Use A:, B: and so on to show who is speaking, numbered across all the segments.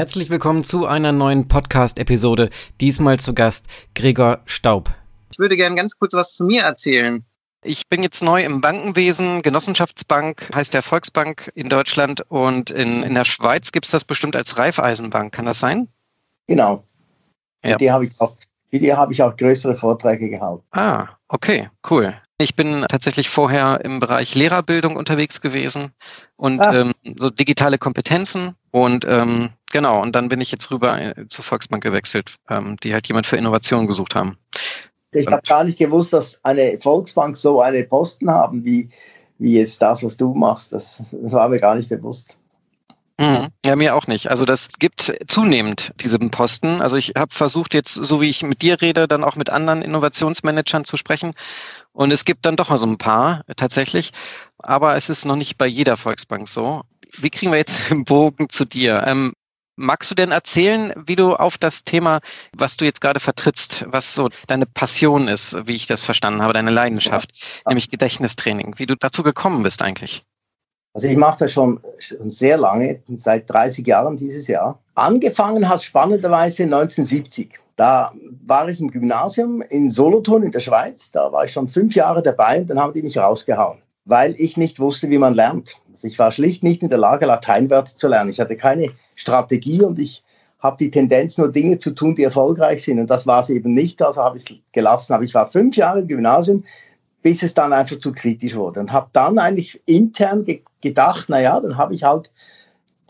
A: Herzlich willkommen zu einer neuen Podcast-Episode. Diesmal zu Gast Gregor Staub.
B: Ich würde gerne ganz kurz was zu mir erzählen. Ich bin jetzt neu im Bankenwesen. Genossenschaftsbank heißt der Volksbank in Deutschland und in, in der Schweiz gibt es das bestimmt als Raiffeisenbank. Kann das sein?
C: Genau. Ja. Die habe ich auch für die habe ich auch größere Vorträge gehalten.
B: Ah, okay, cool. Ich bin tatsächlich vorher im Bereich Lehrerbildung unterwegs gewesen und ah. ähm, so digitale Kompetenzen und ähm, genau, und dann bin ich jetzt rüber äh, zur Volksbank gewechselt, ähm, die halt jemand für Innovation gesucht haben.
C: Ich habe gar nicht gewusst, dass eine Volksbank so eine Posten haben, wie, wie jetzt das, was du machst. Das, das war mir gar nicht bewusst.
B: Mhm. Ja, mir auch nicht. Also das gibt zunehmend diesen Posten. Also ich habe versucht jetzt, so wie ich mit dir rede, dann auch mit anderen Innovationsmanagern zu sprechen. Und es gibt dann doch mal so ein paar tatsächlich. Aber es ist noch nicht bei jeder Volksbank so. Wie kriegen wir jetzt den Bogen zu dir? Ähm, magst du denn erzählen, wie du auf das Thema, was du jetzt gerade vertrittst, was so deine Passion ist, wie ich das verstanden habe, deine Leidenschaft, ja. nämlich Gedächtnistraining, wie du dazu gekommen bist eigentlich?
C: Also ich mache das schon, schon sehr lange, seit 30 Jahren dieses Jahr. Angefangen hat spannenderweise 1970. Da war ich im Gymnasium in Solothurn in der Schweiz. Da war ich schon fünf Jahre dabei und dann haben die mich rausgehauen, weil ich nicht wusste, wie man lernt. Also ich war schlicht nicht in der Lage, Lateinwörter zu lernen. Ich hatte keine Strategie und ich habe die Tendenz, nur Dinge zu tun, die erfolgreich sind. Und das war es eben nicht. Also habe ich es gelassen. Aber ich war fünf Jahre im Gymnasium, bis es dann einfach zu kritisch wurde. Und habe dann eigentlich intern ge gedacht, na ja, dann habe ich halt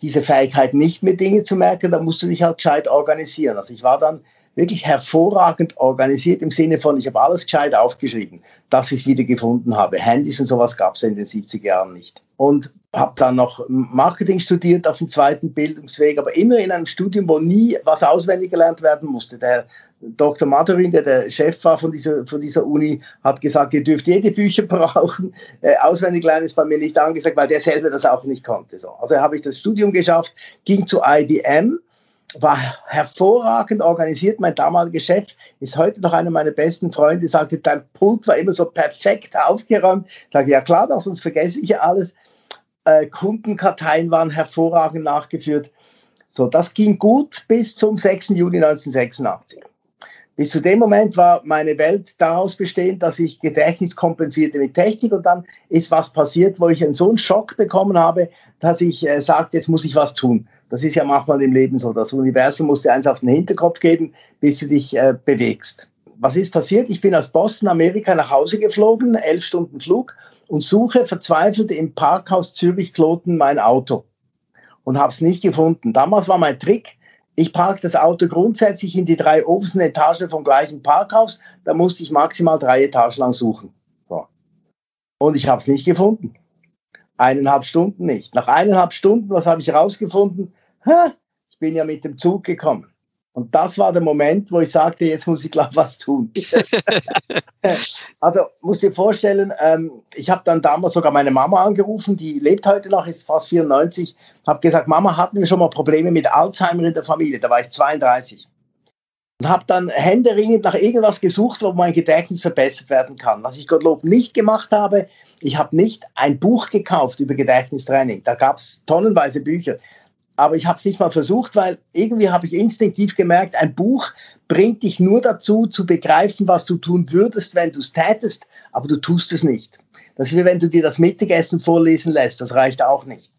C: diese Fähigkeit nicht mehr Dinge zu merken, dann musst du dich halt gescheit organisieren. Also ich war dann wirklich hervorragend organisiert im Sinne von, ich habe alles gescheit aufgeschrieben, dass ich es wieder gefunden habe. Handys und sowas gab es in den 70er Jahren nicht. Und habe dann noch Marketing studiert auf dem zweiten Bildungsweg, aber immer in einem Studium, wo nie was auswendig gelernt werden musste. Der Dr. Maturin, der der Chef war von dieser, von dieser Uni, hat gesagt, ihr dürft jede Bücher brauchen. Äh, auswendig lernen ist bei mir nicht angesagt, weil der selber das auch nicht konnte. So. Also habe ich das Studium geschafft, ging zu IBM, war hervorragend organisiert. Mein damaliger Chef ist heute noch einer meiner besten Freunde, sagte, dein Pult war immer so perfekt aufgeräumt. Ich sage, ja klar, sonst vergesse ich ja alles. Äh, Kundenkarteien waren hervorragend nachgeführt. So, das ging gut bis zum 6. Juli 1986. Bis zu dem Moment war meine Welt daraus bestehend, dass ich Gedächtnis kompensierte mit Technik und dann ist was passiert, wo ich einen so einen Schock bekommen habe, dass ich äh, sagte, jetzt muss ich was tun. Das ist ja manchmal im Leben so. Das Universum muss dir eins auf den Hinterkopf geben, bis du dich äh, bewegst. Was ist passiert? Ich bin aus Boston, Amerika nach Hause geflogen, elf Stunden Flug und suche verzweifelt im Parkhaus Zürich-Kloten mein Auto und habe es nicht gefunden. Damals war mein Trick, ich parke das Auto grundsätzlich in die drei obersten Etagen vom gleichen Parkhaus. Da musste ich maximal drei Etagen lang suchen. So. Und ich habe es nicht gefunden. Eineinhalb Stunden nicht. Nach eineinhalb Stunden, was habe ich herausgefunden? Ich bin ja mit dem Zug gekommen. Und das war der Moment, wo ich sagte, jetzt muss ich glaube was tun. also muss dir vorstellen, ähm, ich habe dann damals sogar meine Mama angerufen, die lebt heute noch, ist fast 94, habe gesagt, Mama, hatten wir schon mal Probleme mit Alzheimer in der Familie, da war ich 32. Und habe dann händeringend nach irgendwas gesucht, wo mein Gedächtnis verbessert werden kann. Was ich Gottlob nicht gemacht habe, ich habe nicht ein Buch gekauft über Gedächtnistraining. Da gab es tonnenweise Bücher aber ich habe es nicht mal versucht, weil irgendwie habe ich instinktiv gemerkt, ein Buch bringt dich nur dazu, zu begreifen, was du tun würdest, wenn du es tätest, aber du tust es nicht. Das ist wie wenn du dir das Mittagessen vorlesen lässt, das reicht auch nicht.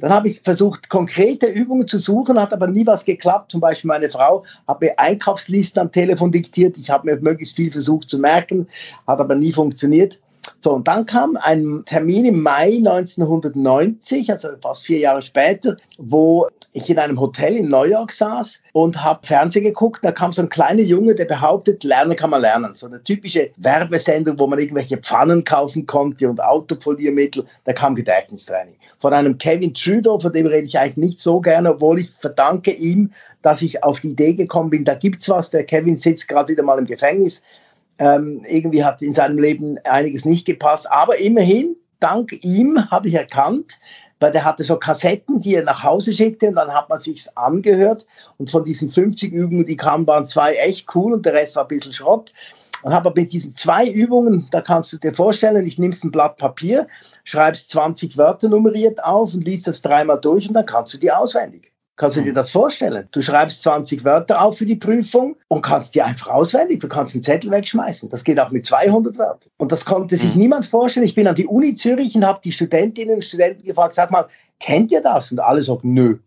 C: Dann habe ich versucht, konkrete Übungen zu suchen, hat aber nie was geklappt. Zum Beispiel meine Frau hat mir Einkaufslisten am Telefon diktiert. Ich habe mir möglichst viel versucht zu merken, hat aber nie funktioniert. So, und dann kam ein Termin im Mai 1990, also fast vier Jahre später, wo ich in einem Hotel in New York saß und habe Fernsehen geguckt. Da kam so ein kleiner Junge, der behauptet, lernen kann man lernen. So eine typische Werbesendung, wo man irgendwelche Pfannen kaufen konnte und Autopoliermittel. Da kam Gedächtnistraining. Von einem Kevin Trudeau, von dem rede ich eigentlich nicht so gerne, obwohl ich verdanke ihm, dass ich auf die Idee gekommen bin, da gibt's was. Der Kevin sitzt gerade wieder mal im Gefängnis ähm, irgendwie hat in seinem Leben einiges nicht gepasst. Aber immerhin, dank ihm habe ich erkannt, weil der hatte so Kassetten, die er nach Hause schickte und dann hat man sich's angehört. Und von diesen 50 Übungen, die kamen, waren zwei echt cool und der Rest war ein bisschen Schrott. Und habe mit diesen zwei Übungen, da kannst du dir vorstellen, ich nimmst ein Blatt Papier, schreibst 20 Wörter nummeriert auf und liest das dreimal durch und dann kannst du die auswendig. Kannst du dir das vorstellen? Du schreibst 20 Wörter auf für die Prüfung und kannst die einfach auswendig. Du kannst einen Zettel wegschmeißen. Das geht auch mit 200 Wörtern. Und das konnte sich mhm. niemand vorstellen. Ich bin an die Uni Zürich und habe die Studentinnen und Studenten gefragt, sag mal, kennt ihr das? Und alle sagen, nö.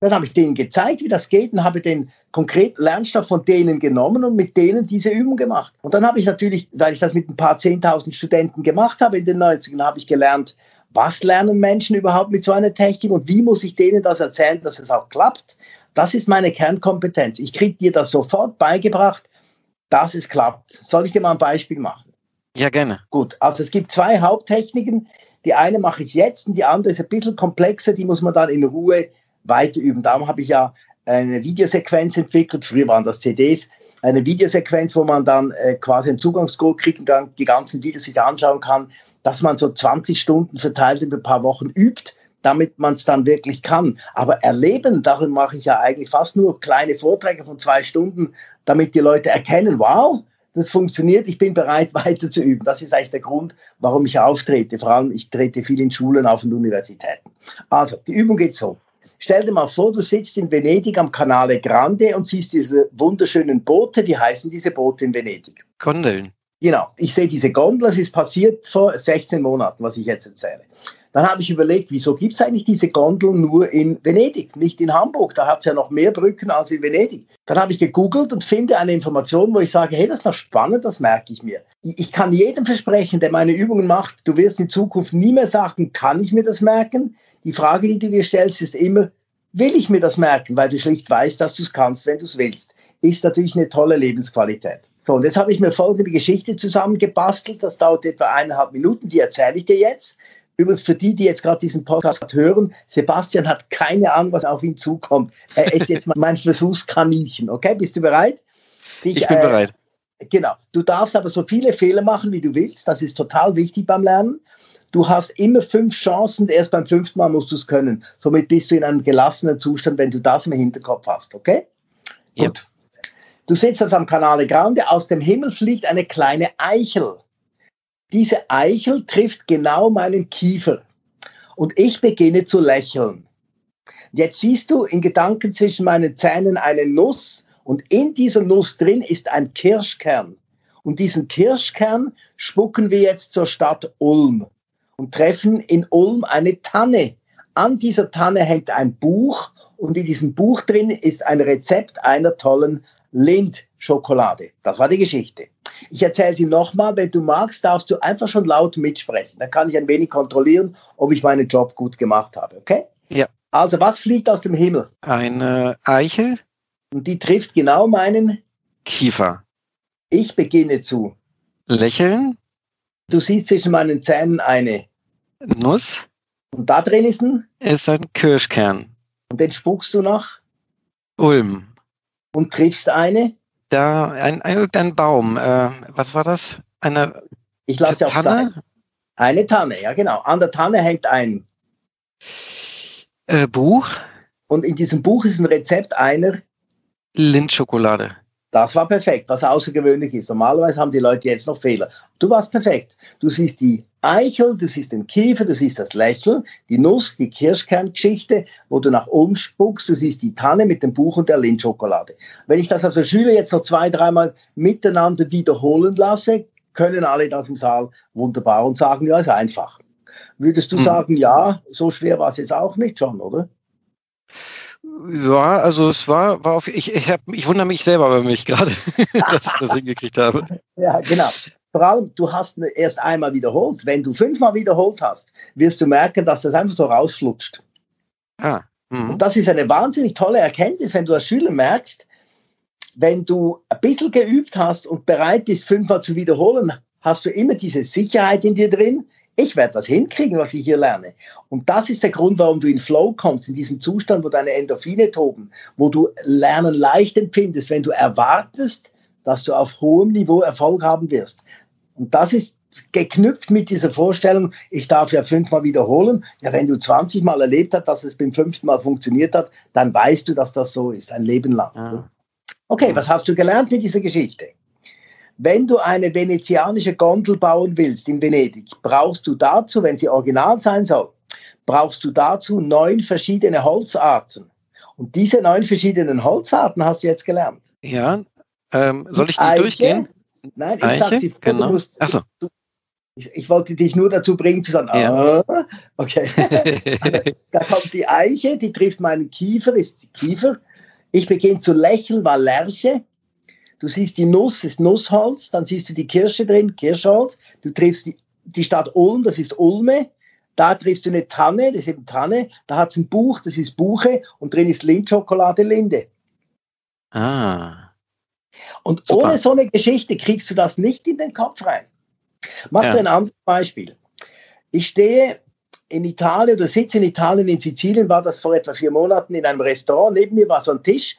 C: Dann habe ich denen gezeigt, wie das geht und habe den konkret Lernstoff von denen genommen und mit denen diese Übung gemacht. Und dann habe ich natürlich, weil ich das mit ein paar 10.000 Studenten gemacht habe in den 90ern, habe ich gelernt, was lernen Menschen überhaupt mit so einer Technik und wie muss ich denen das erzählen, dass es auch klappt? Das ist meine Kernkompetenz. Ich kriege dir das sofort beigebracht, dass es klappt. Soll ich dir mal ein Beispiel machen?
B: Ja, gerne.
C: Gut, also es gibt zwei Haupttechniken. Die eine mache ich jetzt und die andere ist ein bisschen komplexer, die muss man dann in Ruhe weiter üben. Darum habe ich ja eine Videosequenz entwickelt, früher waren das CDs, eine Videosequenz, wo man dann äh, quasi einen Zugangscode kriegt und dann die ganzen Videos sich anschauen kann dass man so 20 Stunden verteilt über ein paar Wochen übt, damit man es dann wirklich kann. Aber erleben, darum mache ich ja eigentlich fast nur kleine Vorträge von zwei Stunden, damit die Leute erkennen, wow, das funktioniert, ich bin bereit weiter zu üben. Das ist eigentlich der Grund, warum ich auftrete. Vor allem, ich trete viel in Schulen auf und Universitäten. Also, die Übung geht so. Stell dir mal vor, du sitzt in Venedig am Canale Grande und siehst diese wunderschönen Boote. Wie heißen diese Boote in Venedig?
B: Gondeln.
C: Genau, ich sehe diese Gondel, es ist passiert vor 16 Monaten, was ich jetzt erzähle. Dann habe ich überlegt, wieso gibt es eigentlich diese Gondeln nur in Venedig, nicht in Hamburg? Da hat es ja noch mehr Brücken als in Venedig. Dann habe ich gegoogelt und finde eine Information, wo ich sage, hey, das ist noch spannend, das merke ich mir. Ich kann jedem versprechen, der meine Übungen macht, du wirst in Zukunft nie mehr sagen, kann ich mir das merken? Die Frage, die du dir stellst, ist immer, will ich mir das merken, weil du schlicht weißt, dass du es kannst, wenn du es willst. Ist natürlich eine tolle Lebensqualität. So, und jetzt habe ich mir folgende Geschichte zusammengebastelt. Das dauert etwa eineinhalb Minuten. Die erzähle ich dir jetzt. Übrigens für die, die jetzt gerade diesen Podcast hören, Sebastian hat keine Ahnung, was auf ihn zukommt. Er ist jetzt mein Versuchskaninchen. Okay, bist du bereit?
B: Dich, ich bin äh, bereit.
C: Genau. Du darfst aber so viele Fehler machen, wie du willst. Das ist total wichtig beim Lernen. Du hast immer fünf Chancen. Erst beim fünften Mal musst du es können. Somit bist du in einem gelassenen Zustand, wenn du das im Hinterkopf hast. Okay?
B: Gut.
C: Du sitzt also am Canale Grande, aus dem Himmel fliegt eine kleine Eichel. Diese Eichel trifft genau meinen Kiefer und ich beginne zu lächeln. Jetzt siehst du in Gedanken zwischen meinen Zähnen eine Nuss und in dieser Nuss drin ist ein Kirschkern. Und diesen Kirschkern spucken wir jetzt zur Stadt Ulm und treffen in Ulm eine Tanne. An dieser Tanne hängt ein Buch und in diesem Buch drin ist ein Rezept einer tollen Lindt-Schokolade. Das war die Geschichte. Ich erzähle sie nochmal, wenn du magst, darfst du einfach schon laut mitsprechen. Dann kann ich ein wenig kontrollieren, ob ich meinen Job gut gemacht habe, okay?
B: Ja.
C: Also, was fliegt aus dem Himmel?
B: Eine Eichel.
C: Und die trifft genau meinen
B: Kiefer.
C: Ich beginne zu
B: lächeln.
C: Du siehst zwischen meinen Zähnen eine
B: Nuss.
C: Und da drin ist ein?
B: Ist ein Kirschkern.
C: Und den spuckst du nach?
B: Ulm
C: und triffst eine?
B: Da, ein, ein irgendein Baum. Äh, was war das? Eine
C: ich lasse Tanne? Sein. Eine Tanne, ja genau. An der Tanne hängt ein
B: äh, Buch.
C: Und in diesem Buch ist ein Rezept einer
B: Lindschokolade.
C: Das war perfekt, was außergewöhnlich ist. Normalerweise haben die Leute jetzt noch Fehler. Du warst perfekt. Du siehst die Eichel, du siehst den Kiefer, du siehst das Lächeln, die Nuss, die Kirschkerngeschichte, wo du nach oben spuckst, du siehst die Tanne mit dem Buch und der Lindschokolade. Wenn ich das also Schüler jetzt noch zwei, dreimal miteinander wiederholen lasse, können alle das im Saal wunderbar und sagen, ja, ist einfach. Würdest du hm. sagen, ja, so schwer war es jetzt auch nicht schon, oder?
B: Ja, also es war, war auf, ich, ich, hab, ich wundere mich selber über mich gerade, dass ich das hingekriegt habe.
C: Ja, genau. Vor allem, du hast erst einmal wiederholt. Wenn du fünfmal wiederholt hast, wirst du merken, dass das einfach so rausflutscht. Ah. Mhm. Und das ist eine wahnsinnig tolle Erkenntnis, wenn du als Schüler merkst, wenn du ein bisschen geübt hast und bereit bist, fünfmal zu wiederholen, hast du immer diese Sicherheit in dir drin, ich werde das hinkriegen, was ich hier lerne. Und das ist der Grund, warum du in Flow kommst, in diesen Zustand, wo deine Endorphine toben, wo du Lernen leicht empfindest, wenn du erwartest, dass du auf hohem Niveau Erfolg haben wirst. Und das ist geknüpft mit dieser Vorstellung, ich darf ja fünfmal wiederholen. Ja, wenn du 20 Mal erlebt hast, dass es beim fünften Mal funktioniert hat, dann weißt du, dass das so ist, ein Leben lang. Ja. Okay, was hast du gelernt mit dieser Geschichte? Wenn du eine venezianische Gondel bauen willst in Venedig, brauchst du dazu, wenn sie original sein soll, brauchst du dazu neun verschiedene Holzarten. Und diese neun verschiedenen Holzarten hast du jetzt gelernt.
B: Ja, ähm, soll ich die
C: Eiche?
B: Durchgehen?
C: Nein, ich
B: Eiche?
C: sag sie vor,
B: Genau.
C: du musst,
B: so.
C: du, ich, ich wollte dich nur dazu bringen zu sagen,
B: Ja.
C: ah, okay. da kommt die Eiche, die trifft meinen Kiefer, ist die Kiefer. Ich beginne zu lächeln, war Lerche. Du siehst die Nuss, ist Nussholz. Dann siehst du die Kirsche drin, Kirschholz. Du triffst die, die Stadt Ulm, das ist Ulme. Da triffst du eine Tanne, das ist eben Tanne. Da hat es ein Buch, das ist Buche. Und drin ist Lindschokolade, Linde.
B: ah.
C: Und
B: Super.
C: ohne so eine Geschichte kriegst du das nicht in den Kopf rein. Mach
B: Ja.
C: dir ein anderes Beispiel. Ich stehe in Italien oder sitze in Italien, in Sizilien war das vor etwa vier Monaten in einem Restaurant. Neben mir war so ein Tisch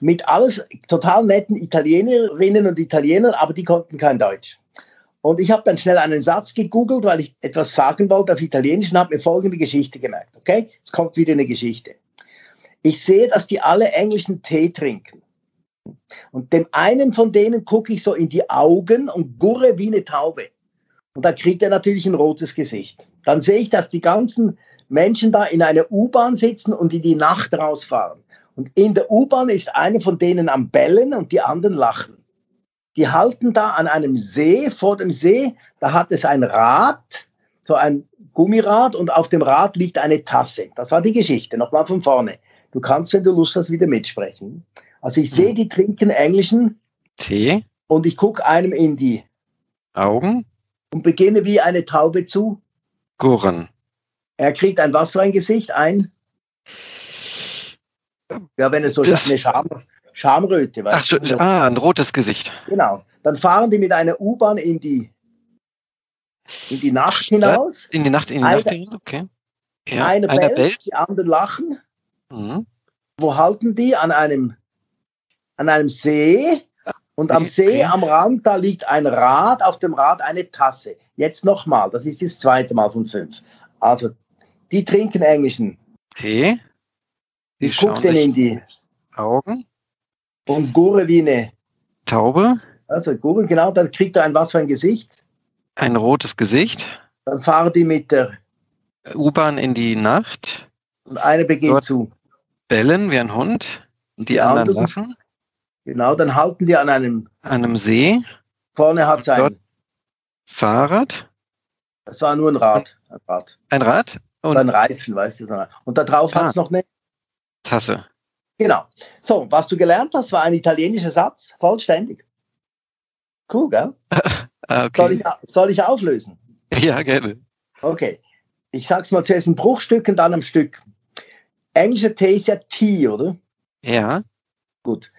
C: mit alles total netten Italienerinnen und Italienern, aber die konnten kein Deutsch. Und ich habe dann schnell einen Satz gegoogelt, weil ich etwas sagen wollte auf Italienisch und habe mir folgende Geschichte gemerkt. Okay, es kommt wieder eine Geschichte. Ich sehe, dass die alle englischen Tee trinken. Und dem einen von denen gucke ich so in die Augen und gurre wie eine Taube. Und da kriegt er natürlich ein rotes Gesicht. Dann sehe ich, dass die ganzen Menschen da in einer U-Bahn sitzen und in die Nacht rausfahren. Und in der U-Bahn ist einer von denen am Bellen und die anderen lachen. Die halten da an einem See, vor dem See, da hat es ein Rad, so ein Gummirad und auf dem Rad liegt eine Tasse. Das war die Geschichte, nochmal von vorne. Du kannst, wenn du Lust hast, wieder mitsprechen. Also ich sehe, die trinken Englischen
B: Tee,
C: und ich gucke einem in die
B: Augen,
C: und beginne wie eine Taube zu.
B: Gurren.
C: Er kriegt ein was für ein Gesicht? Ein, ja, wenn er so
B: Das-
C: eine Scham, Schamröte,
B: Ach,
C: weißt
B: so, ah, ein rotes Gesicht.
C: Genau. Dann fahren die mit einer U-Bahn in die, in die Nacht hinaus.
B: In die Nacht, in die
C: Einer-
B: Nacht, hinein, okay. Ja,
C: einer
B: einer
C: bellt,
B: bellt.
C: die anderen lachen.
B: Mhm.
C: Wo halten die? An einem, an einem See. Und am See, am Rand, da liegt ein Rad, auf dem Rad eine Tasse. Jetzt nochmal, das ist das zweite Mal von fünf. Also, die trinken englischen.
B: Tee, die
C: Ich guck
B: schauen
C: den
B: sich
C: in die
B: Augen,
C: und gurre wie eine,
B: Taube,
C: also gurren, genau, dann kriegt er ein was für ein Gesicht.
B: ein rotes Gesicht,
C: Dann fahren die mit der,
B: U-Bahn in die Nacht,
C: und einer beginnt
B: Dort-
C: zu.
B: bellen wie ein Hund, die,
C: Die
B: anderen
C: anderen-
B: lachen,
C: Genau, dann halten die an einem,
B: an einem See,
C: vorne hat es ein,
B: Fahrrad,
C: das war nur ein Rad, ein Rad.
B: ein Rad
C: Und
B: und
C: ein Reifen, weißt du. Und da drauf hat es
B: Ah.
C: noch eine,
B: Tasse.
C: genau. So, was du gelernt hast, war ein italienischer Satz, vollständig. Cool, gell?
B: Ah,
C: Soll,
B: Okay.
C: ich, soll ich auflösen?
B: Ja, gerne.
C: Okay. Ich sag's mal zuerst in Bruchstücken, dann am Stück. Englischer T ist ja T, oder?
B: Ja,
C: Gut.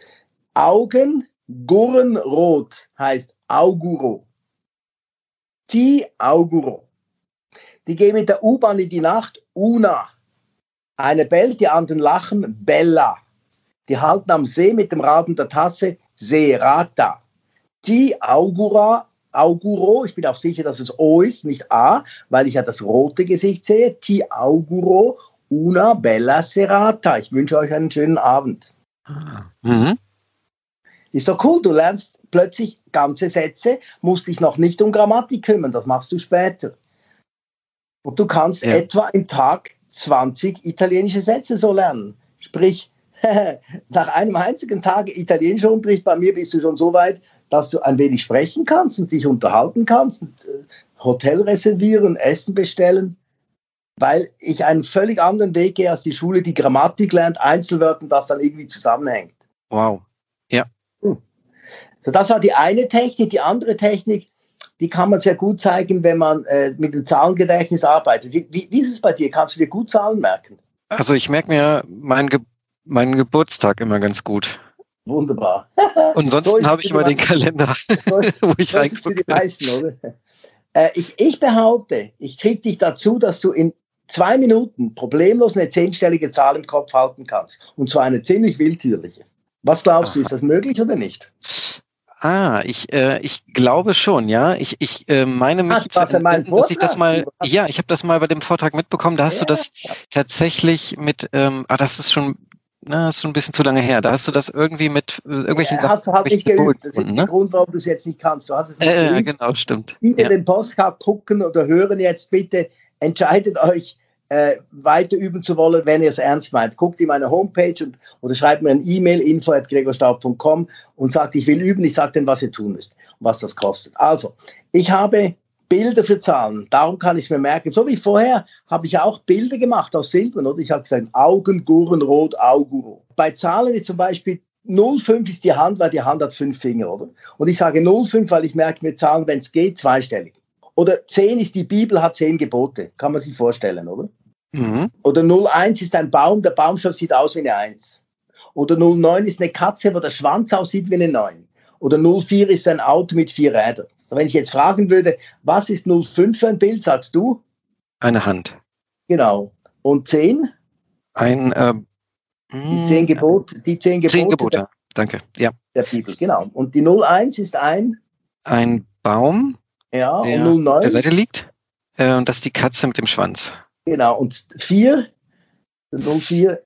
C: Augen, Gurren rot heißt Auguro. Ti Auguro. Die gehen mit der U-Bahn in die Nacht, Una. Eine bellt, die anderen lachen, Bella. Die halten am See mit dem Rad und der Tasse, Serata. Ti Augura, Auguro, ich bin auch sicher, dass es O ist, nicht A, weil ich ja das rote Gesicht sehe. Ti Auguro, una bella serata. Ich wünsche euch einen schönen Abend.
B: mhm.
C: Ist doch cool, du lernst plötzlich ganze Sätze, musst dich noch nicht um Grammatik kümmern, das machst du später. Und du kannst
B: Ja.
C: etwa im Tag 20 italienische Sätze so lernen. Sprich, nach einem einzigen Tag italienischer Unterricht bei mir bist du schon so weit, dass du ein wenig sprechen kannst und dich unterhalten kannst, und, äh, Hotel reservieren, Essen bestellen, weil ich einen völlig anderen Weg gehe als die Schule, die Grammatik lernt, Einzelwörter, das dann irgendwie zusammenhängt.
B: wow.
C: So, das war die eine Technik. Die andere Technik, die kann man sehr gut zeigen, wenn man äh, mit dem Zahlengedächtnis arbeitet. Wie, wie, wie ist es bei dir? Kannst du dir gut Zahlen merken?
B: Also ich merke mir meinen, Ge meinen Geburtstag immer ganz gut.
C: Wunderbar.
B: Und sonst
C: So
B: habe ich immer den Kalender,
C: So ist,
B: wo ich
C: so
B: reingucke.
C: meisten, oder? Äh, ich, ich behaupte, ich kriege dich dazu, dass du in zwei Minuten problemlos eine zehnstellige Zahl im Kopf halten kannst. Und zwar eine ziemlich willkürliche. Was glaubst du, ist das möglich oder nicht?
B: Ah, ich, äh, ich glaube schon, ja. Ich, ich äh, meine mich
C: Ah, du ja meinen
B: entsinnen, dass ich das mal, ja, ich habe das mal bei dem Vortrag mitbekommen. Da hast du
C: Ja.
B: das tatsächlich mit, ähm, ah, das ist schon, na, das ist schon ein bisschen zu lange her. Da hast du das irgendwie mit äh, irgendwelchen
C: Äh,
B: Sachen.
C: hast du halt nicht geübt. Das ist
B: Symbolen
C: der Grund, warum du es jetzt nicht kannst. Du hast es nicht
B: ne? Äh,
C: geübt.
B: genau, stimmt.
C: Viele
B: Ja.
C: den Postcard gucken oder hören jetzt bitte, entscheidet euch, äh, weiter üben zu wollen, wenn ihr es ernst meint. Guckt in meine Homepage und, oder schreibt mir ein E-Mail info.gregorstaub.com und sagt, ich will üben, ich sage dann, was ihr tun müsst und was das kostet. Also, ich habe Bilder für Zahlen, darum kann ich es mir merken. So wie vorher habe ich auch Bilder gemacht aus Silbern, oder? Ich habe gesagt, Augen, Guren, Rot, Auguro. Bei Zahlen ist zum Beispiel 0,5 ist die Hand, weil die Hand hat fünf Finger, oder? Und ich sage 0,5, weil ich merke mir Zahlen, wenn es geht, zweistellig. Oder 10 ist die Bibel, hat 10 Gebote. Kann man sich vorstellen, oder? Mhm. Oder 01 ist ein Baum, der Baumstoff sieht aus wie eine 1. Oder 09 ist eine Katze, wo der Schwanz aussieht wie eine 9. Oder 04 ist ein Auto mit vier Rädern. Also wenn ich jetzt fragen würde, was ist 05 für ein Bild, sagst du?
B: Eine Hand.
C: Genau. Und 10?
B: Ein, äh,
C: die 10 Gebote, die 10 Gebote. 10
B: Gebote, der, danke, ja.
C: Der Bibel, genau. Und die 01 ist ein?
B: Ein Baum,
C: ja,
B: der und 09? auf der Seite liegt. Äh, und das ist die Katze mit dem Schwanz.
C: Genau, und 4, 04,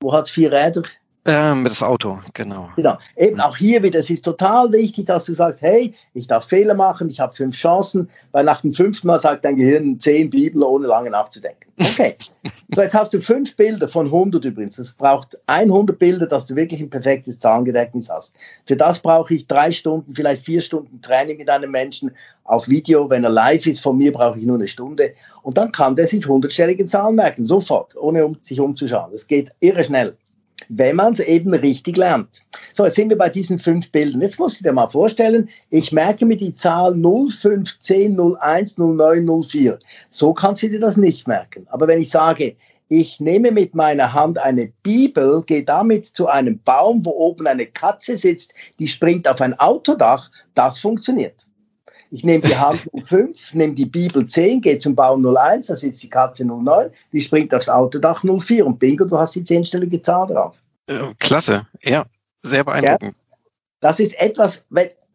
C: wo hat es vier Räder?
B: Ähm, das Auto, genau.
C: Genau. Eben auch hier wieder, es ist total wichtig, dass du sagst, hey, ich darf Fehler machen, ich habe fünf Chancen, weil nach dem fünften Mal sagt dein Gehirn zehn Bibel, ohne lange nachzudenken. Okay. so, jetzt hast du fünf Bilder von 100 übrigens. Es braucht 100 Bilder, dass du wirklich ein perfektes Zahlengedächtnis hast. Für das brauche ich drei Stunden, vielleicht vier Stunden Training mit einem Menschen auf Video. Wenn er live ist, von mir brauche ich nur eine Stunde. Und dann kann der sich hundertstellige Zahlen merken, sofort, ohne um, sich umzuschauen. Das geht irre schnell wenn man es eben richtig lernt. So, jetzt sind wir bei diesen fünf Bildern. Jetzt muss ich dir mal vorstellen, ich merke mir die Zahl 0510 01 09 04. So kannst du dir das nicht merken. Aber wenn ich sage, ich nehme mit meiner Hand eine Bibel, gehe damit zu einem Baum, wo oben eine Katze sitzt, die springt auf ein Autodach, das funktioniert. Ich nehme die Hand 05, nehme die Bibel 10, gehe zum Baum 01, da sitzt die Katze 09, die springt aufs Autodach 04 und bingo, du hast die zehnstellige Zahl drauf.
B: Äh, klasse, ja, sehr beeindruckend. Ja,
C: das ist etwas,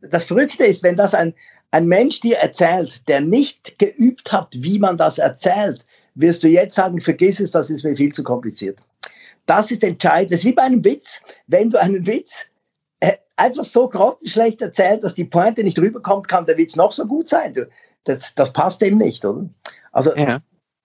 C: das Verrückte ist, wenn das ein, ein Mensch dir erzählt, der nicht geübt hat, wie man das erzählt, wirst du jetzt sagen, vergiss es, das ist mir viel zu kompliziert. Das ist entscheidend. Das ist wie bei einem Witz. Wenn du einen Witz einfach so grottenschlecht erzählt, dass die Pointe nicht rüberkommt, kann der Witz noch so gut sein. Das, das passt eben nicht, oder? Also ja.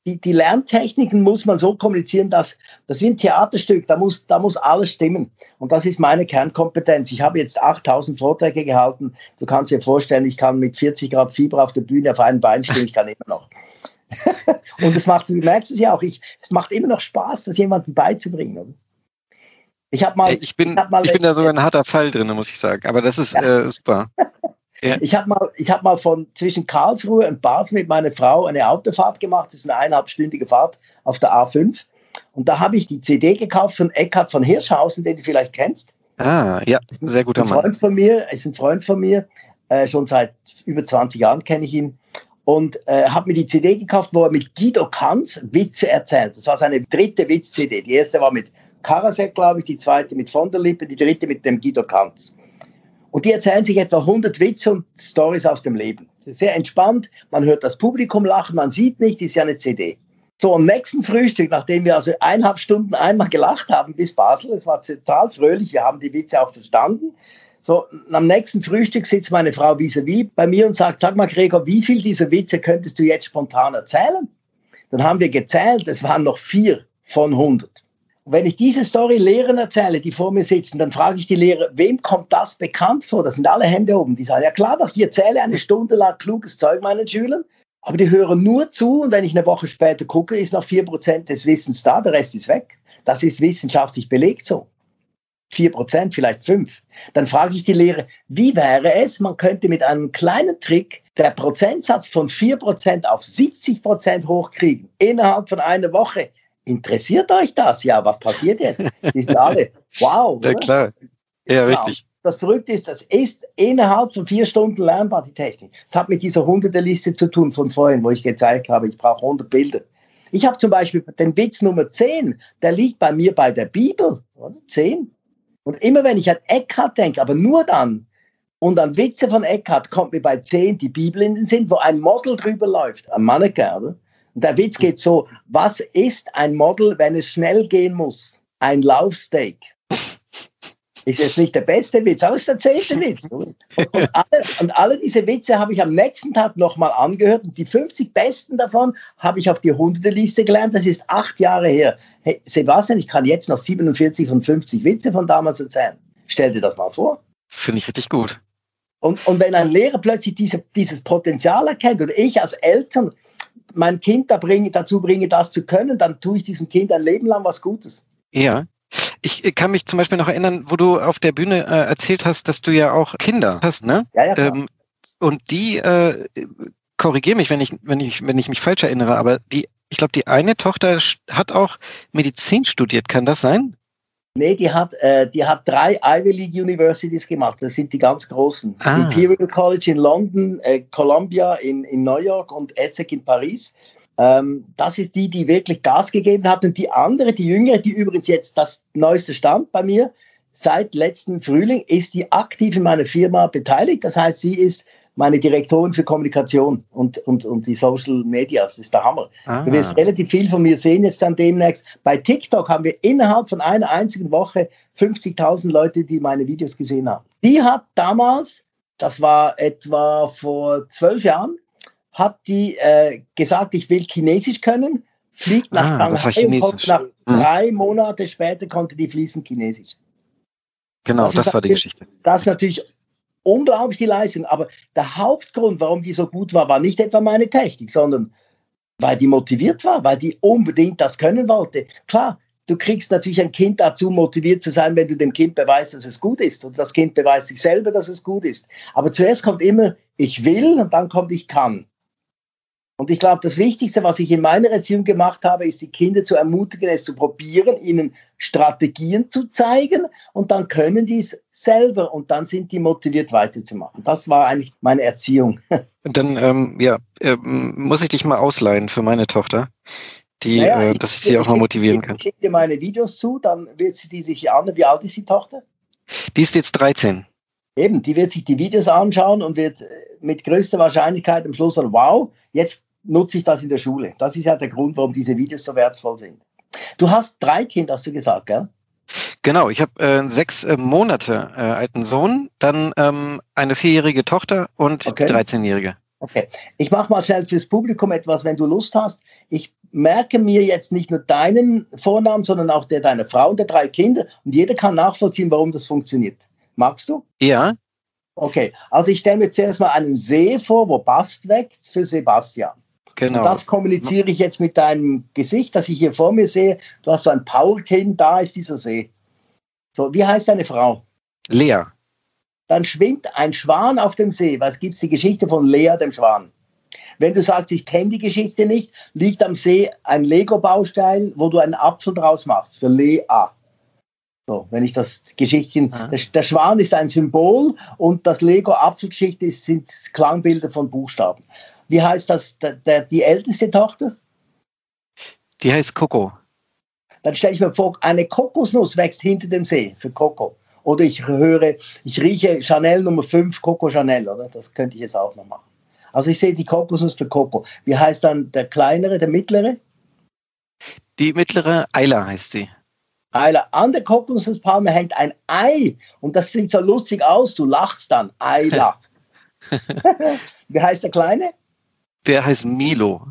C: Die, die Lerntechniken muss man so kommunizieren, dass das wie ein Theaterstück, da muss, da muss alles stimmen. Und das ist meine Kernkompetenz. Ich habe jetzt 8000 Vorträge gehalten. Du kannst dir vorstellen, ich kann mit 40 Grad Fieber auf der Bühne auf einem Bein stehen, ich kann immer noch. und es macht, du merkst es ja auch, ich, es macht immer noch Spaß, das jemandem beizubringen.
B: Ich habe mal, ich bin, ich, mal, ich bin da sogar ein harter Fall drin, muss ich sagen. Aber das ist ja. äh, super.
C: Ja. Ich habe mal, ich habe mal von zwischen Karlsruhe und Basel mit meiner Frau eine Autofahrt gemacht. Das ist eine eineinhalbstündige Fahrt auf der A5. Und da habe ich die CD gekauft von Eckhard von Hirschhausen, den du vielleicht kennst.
B: Ah, ja, sehr guter
C: ein Freund von mir, ist ein Freund von mir. Äh, schon seit über 20 Jahren kenne ich ihn. Und äh, habe mir die CD gekauft, wo er mit Guido Kanz Witze erzählt. Das war seine dritte Witz-CD. Die erste war mit Karasek, glaube ich, die zweite mit von der Lippe, die dritte mit dem Guido Kanz. Und die erzählen sich etwa 100 Witze und Stories aus dem Leben. Sehr entspannt, man hört das Publikum lachen, man sieht nicht, ist ja eine CD. So, am nächsten Frühstück, nachdem wir also eineinhalb Stunden einmal gelacht haben bis Basel, es war total fröhlich, wir haben die Witze auch verstanden. So, am nächsten Frühstück sitzt meine Frau vis-à-vis -vis bei mir und sagt, sag mal Gregor, wie viel dieser Witze könntest du jetzt spontan erzählen? Dann haben wir gezählt, es waren noch vier von 100. Wenn ich diese Story Lehrern erzähle, die vor mir sitzen, dann frage ich die Lehrer, wem kommt das bekannt vor? Das sind alle Hände oben. Die sagen, ja klar doch, ich erzähle eine Stunde lang kluges Zeug meinen Schülern, aber die hören nur zu und wenn ich eine Woche später gucke, ist noch vier Prozent des Wissens da, der Rest ist weg. Das ist wissenschaftlich belegt so. Vier Prozent, vielleicht fünf. Dann frage ich die Lehrer, wie wäre es, man könnte mit einem kleinen Trick der Prozentsatz von vier Prozent auf 70 Prozent hochkriegen, innerhalb von einer Woche interessiert euch das? Ja, was passiert jetzt? Die sind alle, wow.
B: Ja, klar. Ja, genau. richtig.
C: Das Verrückte ist, das ist innerhalb von vier Stunden lernbar, die Technik. Das hat mit dieser Hunderte-Liste zu tun von vorhin, wo ich gezeigt habe, ich brauche 100 Bilder. Ich habe zum Beispiel den Witz Nummer 10, der liegt bei mir bei der Bibel, oder? 10. Und immer wenn ich an Eckhart denke, aber nur dann, und an Witze von Eckhart kommt mir bei 10 die Bibel in den Sinn, wo ein Model drüber läuft, ein Mannequin, oder? Und der Witz geht so, was ist ein Model, wenn es schnell gehen muss? Ein Laufsteak. Ist jetzt nicht der beste Witz, aber es ist der zehnte Witz. Und, alle, und alle diese Witze habe ich am nächsten Tag nochmal angehört und die 50 besten davon habe ich auf die hunderte Liste gelernt. Das ist acht Jahre her. Hey, Sebastian, ich kann jetzt noch 47 von 50 Witze von damals erzählen. Stell dir das mal vor.
B: Finde ich richtig gut.
C: Und, und wenn ein Lehrer plötzlich diese, dieses Potenzial erkennt oder ich als Eltern mein Kind da bringe, dazu bringe, das zu können, dann tue ich diesem Kind ein Leben lang was Gutes.
B: Ja. Ich kann mich zum Beispiel noch erinnern, wo du auf der Bühne äh, erzählt hast, dass du ja auch Kinder hast, ne?
C: Ja, ja. Ähm,
B: und die, äh, korrigiere mich, wenn ich, wenn ich, wenn ich mich falsch erinnere, aber die, ich glaube, die eine Tochter hat auch Medizin studiert, kann das sein?
C: Nee, die hat, äh, die hat drei Ivy League Universities gemacht. Das sind die ganz großen. Ah. Imperial College in London, äh, Columbia in, in New York und ESSEC in Paris. Ähm, das ist die, die wirklich Gas gegeben hat. Und die andere, die jüngere, die übrigens jetzt das neueste Stand bei mir, seit letzten Frühling, ist die aktiv in meiner Firma beteiligt. Das heißt, sie ist meine Direktorin für Kommunikation und, und, und die Social Medias. Das ist der Hammer. Ah. Du wirst relativ viel von mir sehen jetzt dann demnächst. Bei TikTok haben wir innerhalb von einer einzigen Woche 50.000 Leute, die meine Videos gesehen haben. Die hat damals, das war etwa vor zwölf Jahren, hat die äh, gesagt, ich will Chinesisch können, fliegt nach
B: ah, Shanghai und kommt
C: nach hm. drei Monate später konnte die fließen Chinesisch.
B: Genau, das, das war die Geschichte.
C: Das ist natürlich unglaublich die Leistung. Aber der Hauptgrund, warum die so gut war, war nicht etwa meine Technik, sondern weil die motiviert war, weil die unbedingt das können wollte. Klar, du kriegst natürlich ein Kind dazu, motiviert zu sein, wenn du dem Kind beweist, dass es gut ist. Und das Kind beweist sich selber, dass es gut ist. Aber zuerst kommt immer, ich will und dann kommt, ich kann. Und ich glaube, das Wichtigste, was ich in meiner Erziehung gemacht habe, ist, die Kinder zu ermutigen, es zu probieren, ihnen Strategien zu zeigen und dann können die es selber und dann sind die motiviert weiterzumachen. Das war eigentlich meine Erziehung.
B: Und dann, ähm, ja, äh, muss ich dich mal ausleihen für meine Tochter, die, naja, äh, dass ich, ich sie auch mal motivieren kann.
C: Ich schicke dir meine Videos zu, dann wird sie die sich an. Wie alt ist die Tochter?
B: Die ist jetzt 13.
C: Eben, die wird sich die Videos anschauen und wird äh, mit größter Wahrscheinlichkeit am Schluss sagen, wow, jetzt nutze ich das in der Schule. Das ist ja der Grund, warum diese Videos so wertvoll sind. Du hast drei Kinder, hast du gesagt, gell?
B: Genau, ich habe äh, sechs äh, Monate äh, alten Sohn, dann ähm, eine vierjährige Tochter und okay. 13-jährige.
C: Okay, ich mache mal schnell fürs Publikum etwas, wenn du Lust hast. Ich merke mir jetzt nicht nur deinen Vornamen, sondern auch der deiner Frau und der drei Kinder und jeder kann nachvollziehen, warum das funktioniert. Magst du?
B: Ja.
C: Okay, also ich stelle mir zuerst mal einen See vor, wo Bast wächst für Sebastian. Genau. Und das kommuniziere ich jetzt mit deinem Gesicht, das ich hier vor mir sehe. Du hast so ein Powerkind, da ist dieser See. So, wie heißt deine Frau?
B: Lea.
C: Dann schwimmt ein Schwan auf dem See. Was gibt es die Geschichte von Lea, dem Schwan? Wenn du sagst, ich kenne die Geschichte nicht, liegt am See ein Lego-Baustein, wo du einen Apfel draus machst für Lea. So, wenn ich das Geschichtchen, der, der, Schwan ist ein Symbol und das Lego-Apfelgeschichte sind Klangbilder von Buchstaben. Wie heißt das, der, der, die älteste Tochter?
B: Die heißt Coco.
C: Dann stelle ich mir vor, eine Kokosnuss wächst hinter dem See für Coco. Oder ich höre, ich rieche Chanel Nummer 5, Coco Chanel, oder? Das könnte ich jetzt auch noch machen. Also ich sehe die Kokosnuss für Coco. Wie heißt dann der kleinere, der mittlere?
B: Die mittlere Eila heißt sie.
C: Eila. An der Kokosnusspalme hängt ein Ei und das sieht so lustig aus. Du lachst dann. Eila. Wie heißt der kleine?
B: Der heißt Milo.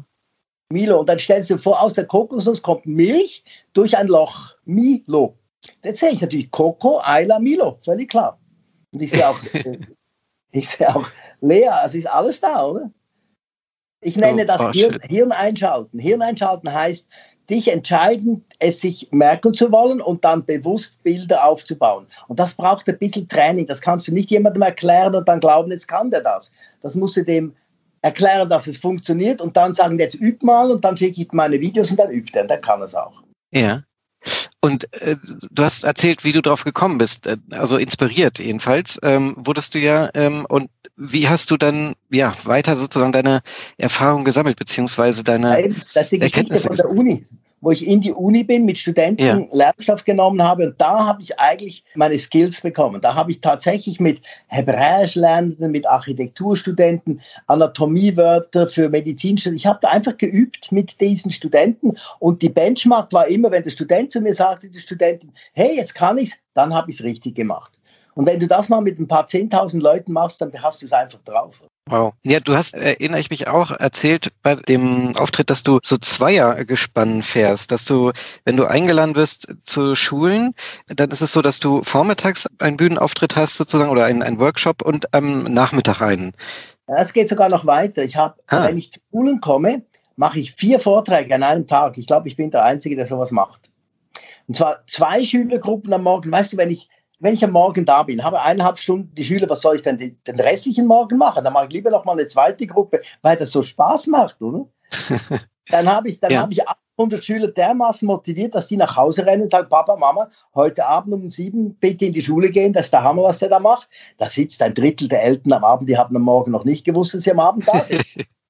C: Milo. Und dann stellst du dir vor, aus der Kokosnuss kommt Milch durch ein Loch. Milo. Jetzt sehe ich natürlich Coco, Ayla, Milo. Völlig klar. Und ich sehe auch, ich sehe auch Lea. Es ist alles da, oder? Ich nenne oh, das oh, Hirn, Hirn einschalten. Hirn einschalten heißt, dich entscheiden, es sich merken zu wollen und dann bewusst Bilder aufzubauen. Und das braucht ein bisschen Training. Das kannst du nicht jemandem erklären und dann glauben, jetzt kann der das. Das musst du dem erklären, dass es funktioniert und dann sagen, jetzt üb mal und dann schicke ich meine Videos und dann übt er, dann kann es auch.
B: Ja. Und äh, du hast erzählt, wie du drauf gekommen bist, äh, also inspiriert jedenfalls, ähm, wurdest du ja. Ähm, und wie hast du dann ja weiter sozusagen deine Erfahrung gesammelt, beziehungsweise deine
C: Nein, das ist die Geschichte von der Uni. Wo ich in die Uni bin, mit Studenten ja. Lernstoff genommen habe und da habe ich eigentlich meine Skills bekommen. Da habe ich tatsächlich mit Hebräisch Lernenden, mit Architekturstudenten, Anatomiewörter für Medizinstudenten, ich habe da einfach geübt mit diesen Studenten und die Benchmark war immer, wenn der Student zu mir sagte, die Studentin, hey, jetzt kann ich's, dann habe ich es richtig gemacht. Und wenn du das mal mit ein paar zehntausend Leuten machst, dann hast du es einfach drauf.
B: Wow. Ja, du hast, erinnere ich mich auch, erzählt bei dem Auftritt, dass du so Zweiergespann fährst, dass du, wenn du eingeladen wirst zu Schulen, dann ist es so, dass du vormittags einen Bühnenauftritt hast sozusagen oder einen, einen Workshop und am Nachmittag einen.
C: Ja, es geht sogar noch weiter. Ich habe, ah. wenn ich zu Schulen komme, mache ich vier Vorträge an einem Tag. Ich glaube, ich bin der Einzige, der sowas macht. Und zwar zwei Schülergruppen am Morgen. Weißt du, wenn ich wenn ich am Morgen da bin, habe eineinhalb Stunden die Schüler, was soll ich denn die, den restlichen Morgen machen? Dann mache ich lieber noch mal eine zweite Gruppe, weil das so Spaß macht, oder? dann habe ich, dann ja. habe ich 800 Schüler dermaßen motiviert, dass sie nach Hause rennen und sagen, Papa, Mama, heute Abend um sieben bitte in die Schule gehen, das ist der Hammer, was der da macht. Da sitzt ein Drittel der Eltern am Abend, die haben am Morgen noch nicht gewusst, dass sie am Abend da sitzen.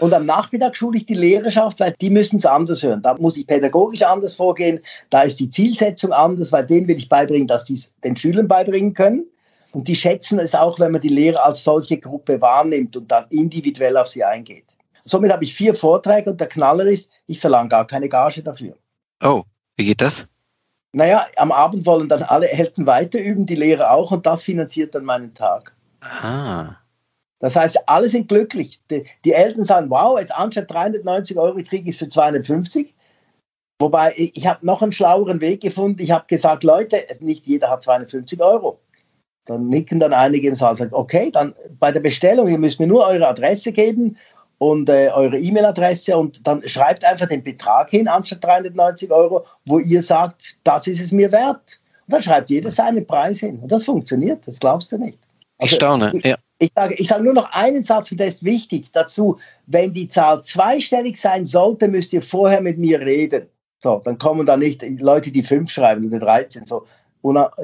C: Und am Nachmittag schule ich die Lehrerschaft, weil die müssen es anders hören. Da muss ich pädagogisch anders vorgehen. Da ist die Zielsetzung anders, weil dem will ich beibringen, dass die es den Schülern beibringen können. Und die schätzen es auch, wenn man die Lehrer als solche Gruppe wahrnimmt und dann individuell auf sie eingeht. Somit habe ich vier Vorträge und der Knaller ist, ich verlange gar keine Gage dafür.
B: Oh, wie geht das?
C: Naja, am Abend wollen dann alle Eltern weiterüben, die Lehrer auch, und das finanziert dann meinen Tag.
B: Ah.
C: Das heißt, alle sind glücklich. Die, die Eltern sagen, wow, jetzt anstatt 390 Euro kriege ich es für 250. Wobei, ich, habe noch einen schlaueren Weg gefunden. Ich habe gesagt, Leute, nicht jeder hat 250 Euro. Dann nicken dann einige im Saal und sagen, okay, dann bei der Bestellung, ihr müsst mir nur eure Adresse geben und äh, eure E-Mail-Adresse und dann schreibt einfach den Betrag hin, anstatt 390 Euro, wo ihr sagt, das ist es mir wert. Und dann schreibt jeder seinen Preis hin. Und das funktioniert, das glaubst du nicht.
B: Also, ich staune, ja.
C: Ich sage, ich sage nur noch einen Satz und der ist wichtig dazu. Wenn die Zahl zweistellig sein sollte, müsst ihr vorher mit mir reden. So, dann kommen da nicht Leute, die fünf schreiben oder 13. So,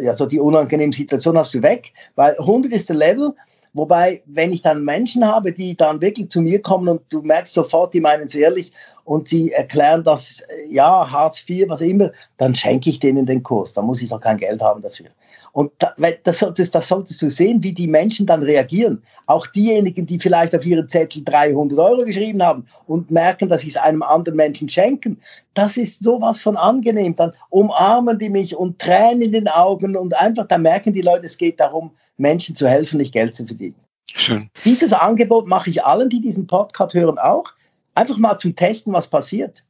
C: ja, so die unangenehme Situation hast du weg, weil 100 ist der Level. Wobei, wenn ich dann Menschen habe, die dann wirklich zu mir kommen und du merkst sofort, die meinen es ehrlich und sie erklären das, ja, Hartz IV, was immer, dann schenke ich denen den Kurs. Da muss ich doch kein Geld haben dafür. Und da, das, solltest, das solltest du sehen, wie die Menschen dann reagieren. Auch diejenigen, die vielleicht auf ihren Zettel 300 Euro geschrieben haben und merken, dass sie es einem anderen Menschen schenken. Das ist sowas von angenehm. Dann umarmen die mich und Tränen in den Augen und einfach, da merken die Leute, es geht darum, Menschen zu helfen, nicht Geld zu verdienen.
B: Schön.
C: Dieses Angebot mache ich allen, die diesen Podcast hören, auch. Einfach mal zum Testen, was passiert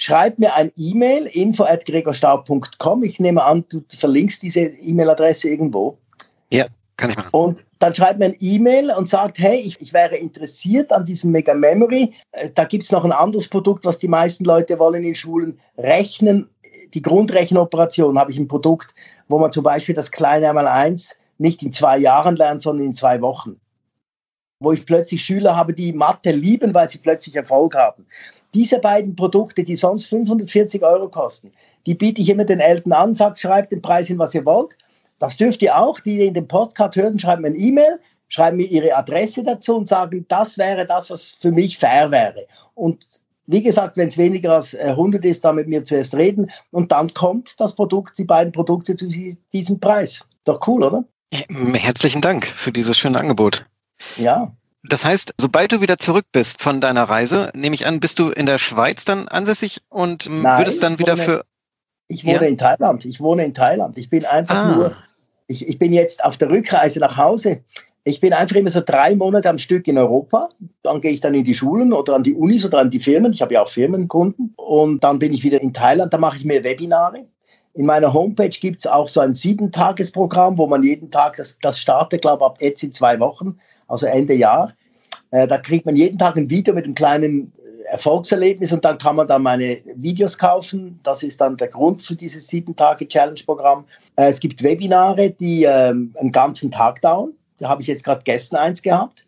C: schreib mir ein E-Mail, info at gregorstaub.com. Ich nehme an, du verlinkst diese E-Mail-Adresse irgendwo.
B: Ja, kann ich machen.
C: Und dann schreibt mir ein E-Mail und sagt, hey, ich, ich, wäre interessiert an diesem Mega Memory. Äh, da gibt es noch ein anderes Produkt, was die meisten Leute wollen in Schulen. Rechnen, die Grundrechenoperation habe ich ein Produkt, wo man zum Beispiel das kleine einmal eins nicht in zwei Jahren lernt, sondern in zwei Wochen. Wo ich plötzlich Schüler habe, die Mathe lieben, weil sie plötzlich Erfolg haben. Diese beiden Produkte, die sonst 540 Euro kosten, die biete ich immer den Eltern an, sagt, schreibt den Preis hin, was ihr wollt. Das dürft ihr auch, die in den Podcast hören, schreiben mir ein E-Mail, schreiben mir ihre Adresse dazu und sagen, das wäre das, was für mich fair wäre. Und wie gesagt, wenn es weniger als 100 ist, dann mit mir zuerst reden und dann kommt das Produkt, die beiden Produkte zu diesem Preis. Doch cool, oder?
B: Herzlichen Dank für dieses schöne Angebot.
C: Ja.
B: Das heißt, sobald du wieder zurück bist von deiner Reise, nehme ich an, bist du in der Schweiz dann ansässig und ähm, Nein, würdest dann wieder
C: wohne,
B: für.
C: Ich wohne ja? in Thailand. Ich wohne in Thailand. Ich bin einfach ah. nur, ich, ich bin jetzt auf der Rückreise nach Hause. Ich bin einfach immer so drei Monate am Stück in Europa. Dann gehe ich dann in die Schulen oder an die Unis oder an die Firmen. Ich habe ja auch Firmenkunden. Und dann bin ich wieder in Thailand. Da mache ich mehr Webinare. In meiner Homepage gibt es auch so ein Sieben-Tages-Programm, wo man jeden Tag, das, das startet, glaube ich, ab jetzt in zwei Wochen, also Ende Jahr. Äh, da kriegt man jeden Tag ein Video mit einem kleinen äh, Erfolgserlebnis und dann kann man dann meine Videos kaufen. Das ist dann der Grund für dieses sieben Tage Challenge-Programm. Äh, es gibt Webinare, die ähm, einen ganzen Tag dauern. Da habe ich jetzt gerade gestern eins gehabt.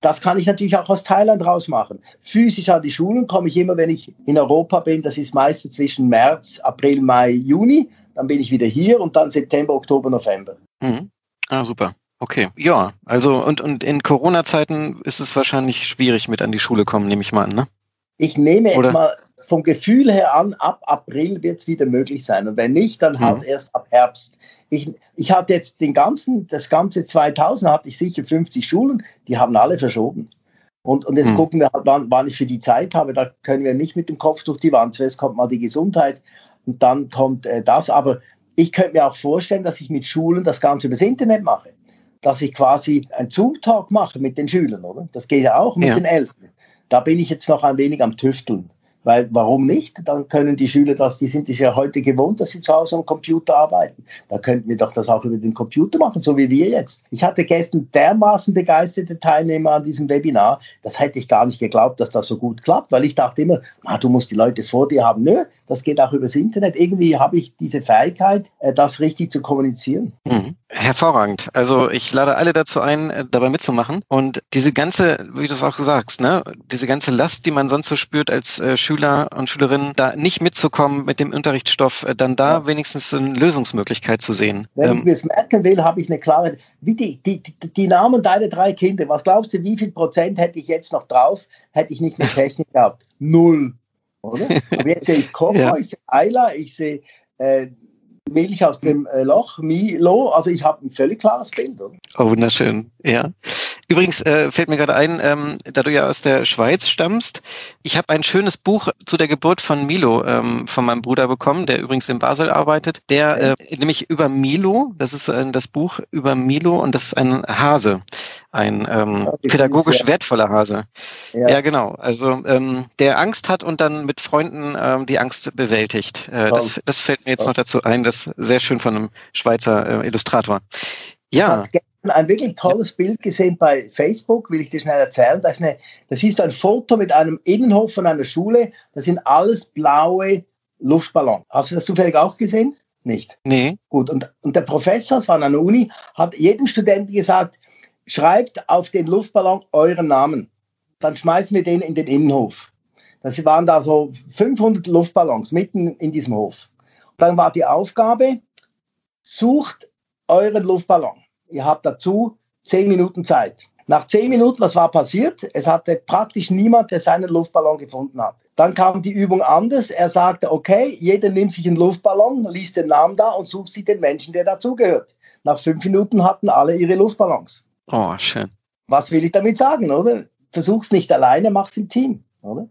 C: Das kann ich natürlich auch aus Thailand rausmachen. Physisch an die Schulen komme ich immer, wenn ich in Europa bin. Das ist meistens zwischen März, April, Mai, Juni. Dann bin ich wieder hier und dann September, Oktober, November.
B: Mhm. Ah, super. Okay, ja, also und, und in Corona-Zeiten ist es wahrscheinlich schwierig mit an die Schule kommen, nehme ich mal an, ne?
C: Ich nehme jetzt Oder? mal vom Gefühl her an, ab April wird es wieder möglich sein. Und wenn nicht, dann halt mhm. erst ab Herbst. Ich, ich hatte jetzt den ganzen, das ganze 2000 hatte ich sicher 50 Schulen, die haben alle verschoben. Und, und jetzt mhm. gucken wir halt, wann, wann ich für die Zeit habe. Da können wir nicht mit dem Kopf durch die Wand. Zuerst kommt mal die Gesundheit und dann kommt äh, das. Aber ich könnte mir auch vorstellen, dass ich mit Schulen das Ganze übers Internet mache. Dass ich quasi einen Zoom-Talk mache mit den Schülern, oder? Das geht ja auch mit ja. den Eltern. Da bin ich jetzt noch ein wenig am Tüfteln. Weil warum nicht? Dann können die Schüler das, die sind es ja heute gewohnt, dass sie zu Hause am Computer arbeiten. Da könnten wir doch das auch über den Computer machen, so wie wir jetzt. Ich hatte gestern dermaßen begeisterte Teilnehmer an diesem Webinar, das hätte ich gar nicht geglaubt, dass das so gut klappt, weil ich dachte immer, ah, du musst die Leute vor dir haben. Nö, das geht auch übers Internet. Irgendwie habe ich diese Fähigkeit, äh, das richtig zu kommunizieren.
B: Mhm. Hervorragend. Also ich lade alle dazu ein, äh, dabei mitzumachen. Und diese ganze, wie du es auch sagst, ne, diese ganze Last, die man sonst so spürt als äh, Schüler und Schülerinnen, da nicht mitzukommen mit dem Unterrichtsstoff, äh, dann da ja. wenigstens eine Lösungsmöglichkeit zu sehen.
C: Wenn ähm, ich mir es merken will, habe ich eine klare, wie die, die, die, Namen deiner drei Kinder, was glaubst du, wie viel Prozent hätte ich jetzt noch drauf, hätte ich nicht mehr Technik gehabt? Null. Oder? Aber jetzt sehe ich Kocher, ja. ich sehe Eiler, ich sehe äh, Milch aus dem äh, Loch, Milo. Also ich habe ein völlig klares Bild. Oder?
B: Oh, wunderschön. Ja. Übrigens äh, fällt mir gerade ein, ähm, da du ja aus der Schweiz stammst, ich habe ein schönes Buch zu der Geburt von Milo ähm, von meinem Bruder bekommen, der übrigens in Basel arbeitet, der äh, nämlich über Milo, das ist äh, das Buch über Milo und das ist ein Hase, ein ähm, pädagogisch ja. wertvoller Hase. Ja. ja, genau. Also ähm, der Angst hat und dann mit Freunden ähm, die Angst bewältigt. Äh, das, das fällt mir jetzt noch dazu ein, das sehr schön von einem Schweizer äh, Illustrator.
C: Ja ein wirklich tolles Bild gesehen bei Facebook, will ich dir schnell erzählen. Das ist, eine, das ist ein Foto mit einem Innenhof von einer Schule. Das sind alles blaue Luftballons. Hast du das zufällig auch gesehen? Nicht?
B: Nee.
C: Gut, und, und der Professor, es war an der Uni, hat jedem Studenten gesagt, schreibt auf den Luftballon euren Namen. Dann schmeißen wir den in den Innenhof. Das waren da so 500 Luftballons mitten in diesem Hof. Und dann war die Aufgabe, sucht euren Luftballon. Ihr habt dazu zehn Minuten Zeit. Nach zehn Minuten, was war passiert? Es hatte praktisch niemand, der seinen Luftballon gefunden hat. Dann kam die Übung anders. Er sagte, okay, jeder nimmt sich einen Luftballon, liest den Namen da und sucht sich den Menschen, der dazugehört. Nach fünf Minuten hatten alle ihre Luftballons.
B: Oh, schön.
C: Was will ich damit sagen, oder? Versuch's nicht alleine, mach's im Team, oder?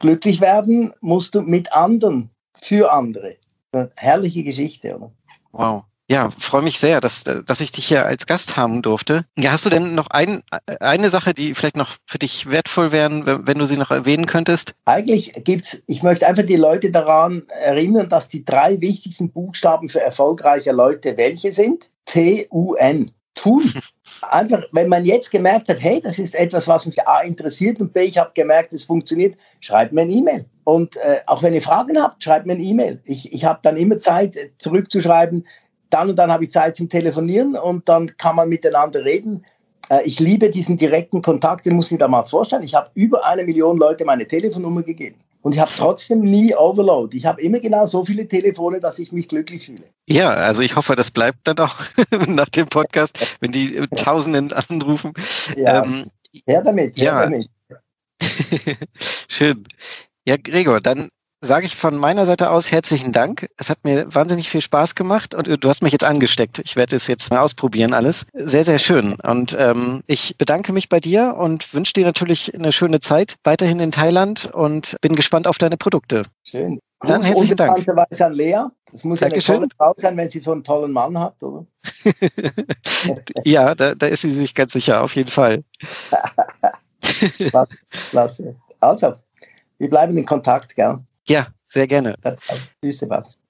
C: Glücklich werden musst du mit anderen, für andere. Eine herrliche Geschichte, oder?
B: Wow. Ja, freue mich sehr, dass, dass ich dich hier als Gast haben durfte. Ja, hast du denn noch ein, eine Sache, die vielleicht noch für dich wertvoll wären, wenn du sie noch erwähnen könntest?
C: Eigentlich gibt's, ich möchte einfach die Leute daran erinnern, dass die drei wichtigsten Buchstaben für erfolgreiche Leute welche sind? T-U-N. Tun. Einfach, wenn man jetzt gemerkt hat, hey, das ist etwas, was mich A interessiert und B, ich habe gemerkt, es funktioniert, schreibt mir ein E-Mail. Und äh, auch wenn ihr Fragen habt, schreibt mir ein E-Mail. Ich, ich habe dann immer Zeit, zurückzuschreiben, dann und dann habe ich Zeit zum Telefonieren und dann kann man miteinander reden. Äh, ich liebe diesen direkten Kontakt, den muss ich da mal vorstellen. Ich habe über eine Million Leute meine Telefonnummer gegeben. Und ich habe trotzdem nie Overload. Ich habe immer genau so viele Telefone, dass ich mich glücklich fühle.
B: Ja, also ich hoffe, das bleibt dann auch nach dem Podcast, wenn die Tausenden anrufen.
C: Ja, ähm, her damit, her ja. damit.
B: Schön. Ja, Gregor, dann sage ich von meiner Seite aus herzlichen Dank. Es hat mir wahnsinnig viel Spaß gemacht und du hast mich jetzt angesteckt. Ich werde es jetzt mal ausprobieren alles. Sehr, sehr schön. Und ähm, ich bedanke mich bei dir und wünsche dir natürlich eine schöne Zeit weiterhin in Thailand und bin gespannt auf deine Produkte.
C: Schön. Dann Gruß herzlichen Dank. Weise an Lea. Das muss Dankeschön. eine tolle Frau sein, wenn sie so einen tollen Mann hat, oder?
B: ja, da, da ist sie sich ganz sicher, auf jeden Fall.
C: Klasse. Also, wir bleiben in Kontakt, gell?
B: Ja, sehr gerne.
C: Tschüss, Sebastian.